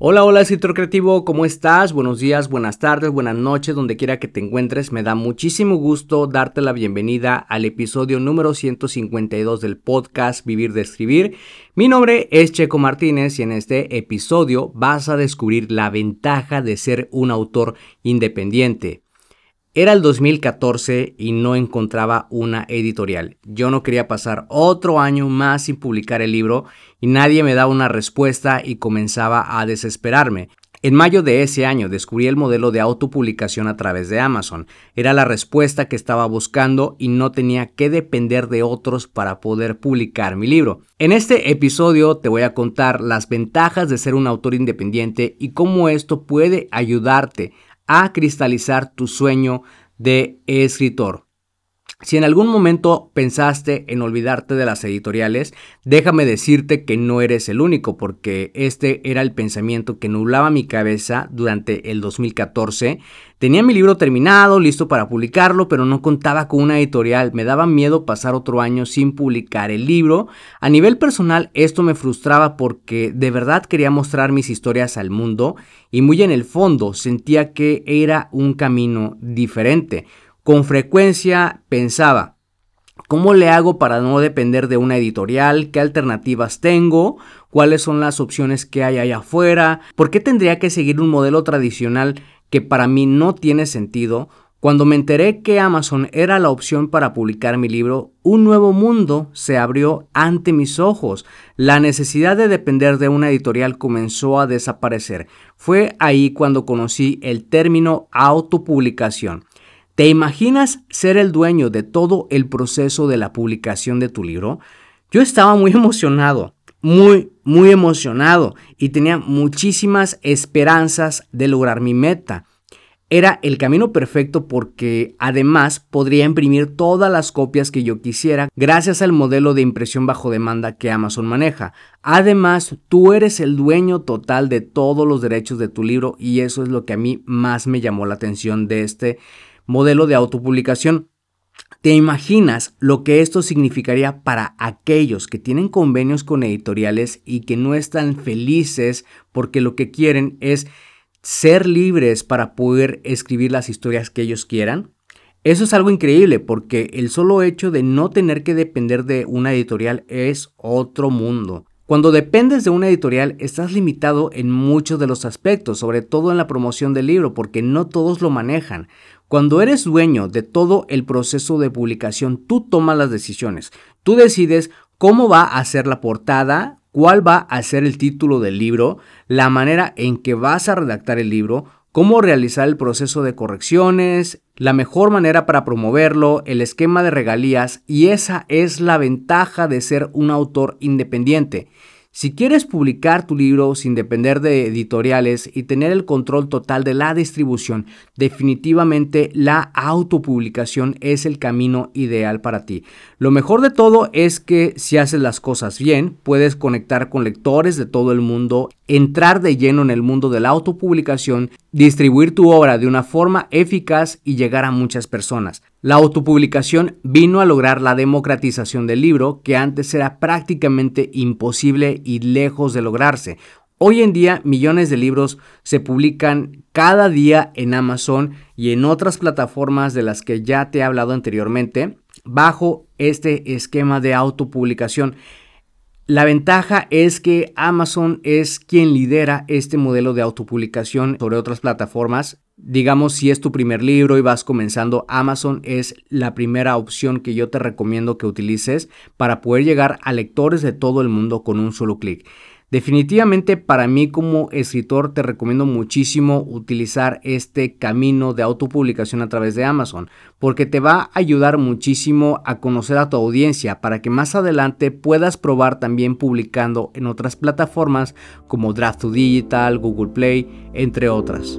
Hola, hola escritor creativo, ¿cómo estás? Buenos días, buenas tardes, buenas noches, donde quiera que te encuentres. Me da muchísimo gusto darte la bienvenida al episodio número 152 del podcast Vivir de Escribir. Mi nombre es Checo Martínez y en este episodio vas a descubrir la ventaja de ser un autor independiente. Era el 2014 y no encontraba una editorial. Yo no quería pasar otro año más sin publicar el libro y nadie me daba una respuesta y comenzaba a desesperarme. En mayo de ese año descubrí el modelo de autopublicación a través de Amazon. Era la respuesta que estaba buscando y no tenía que depender de otros para poder publicar mi libro. En este episodio te voy a contar las ventajas de ser un autor independiente y cómo esto puede ayudarte a cristalizar tu sueño de escritor. Si en algún momento pensaste en olvidarte de las editoriales, déjame decirte que no eres el único, porque este era el pensamiento que nublaba mi cabeza durante el 2014. Tenía mi libro terminado, listo para publicarlo, pero no contaba con una editorial. Me daba miedo pasar otro año sin publicar el libro. A nivel personal, esto me frustraba porque de verdad quería mostrar mis historias al mundo y muy en el fondo sentía que era un camino diferente. Con frecuencia pensaba, ¿cómo le hago para no depender de una editorial? ¿Qué alternativas tengo? ¿Cuáles son las opciones que hay allá afuera? ¿Por qué tendría que seguir un modelo tradicional que para mí no tiene sentido? Cuando me enteré que Amazon era la opción para publicar mi libro, un nuevo mundo se abrió ante mis ojos. La necesidad de depender de una editorial comenzó a desaparecer. Fue ahí cuando conocí el término autopublicación. ¿Te imaginas ser el dueño de todo el proceso de la publicación de tu libro? Yo estaba muy emocionado, muy, muy emocionado y tenía muchísimas esperanzas de lograr mi meta. Era el camino perfecto porque además podría imprimir todas las copias que yo quisiera gracias al modelo de impresión bajo demanda que Amazon maneja. Además, tú eres el dueño total de todos los derechos de tu libro y eso es lo que a mí más me llamó la atención de este modelo de autopublicación. ¿Te imaginas lo que esto significaría para aquellos que tienen convenios con editoriales y que no están felices porque lo que quieren es ser libres para poder escribir las historias que ellos quieran? Eso es algo increíble porque el solo hecho de no tener que depender de una editorial es otro mundo. Cuando dependes de una editorial estás limitado en muchos de los aspectos, sobre todo en la promoción del libro, porque no todos lo manejan. Cuando eres dueño de todo el proceso de publicación, tú tomas las decisiones. Tú decides cómo va a ser la portada, cuál va a ser el título del libro, la manera en que vas a redactar el libro, cómo realizar el proceso de correcciones, la mejor manera para promoverlo, el esquema de regalías y esa es la ventaja de ser un autor independiente. Si quieres publicar tu libro sin depender de editoriales y tener el control total de la distribución, definitivamente la autopublicación es el camino ideal para ti. Lo mejor de todo es que si haces las cosas bien, puedes conectar con lectores de todo el mundo, entrar de lleno en el mundo de la autopublicación, distribuir tu obra de una forma eficaz y llegar a muchas personas. La autopublicación vino a lograr la democratización del libro que antes era prácticamente imposible y lejos de lograrse. Hoy en día millones de libros se publican cada día en Amazon y en otras plataformas de las que ya te he hablado anteriormente bajo este esquema de autopublicación. La ventaja es que Amazon es quien lidera este modelo de autopublicación sobre otras plataformas digamos si es tu primer libro y vas comenzando, Amazon es la primera opción que yo te recomiendo que utilices para poder llegar a lectores de todo el mundo con un solo clic. Definitivamente para mí como escritor te recomiendo muchísimo utilizar este camino de autopublicación a través de Amazon porque te va a ayudar muchísimo a conocer a tu audiencia para que más adelante puedas probar también publicando en otras plataformas como Draft2 Digital, Google Play, entre otras.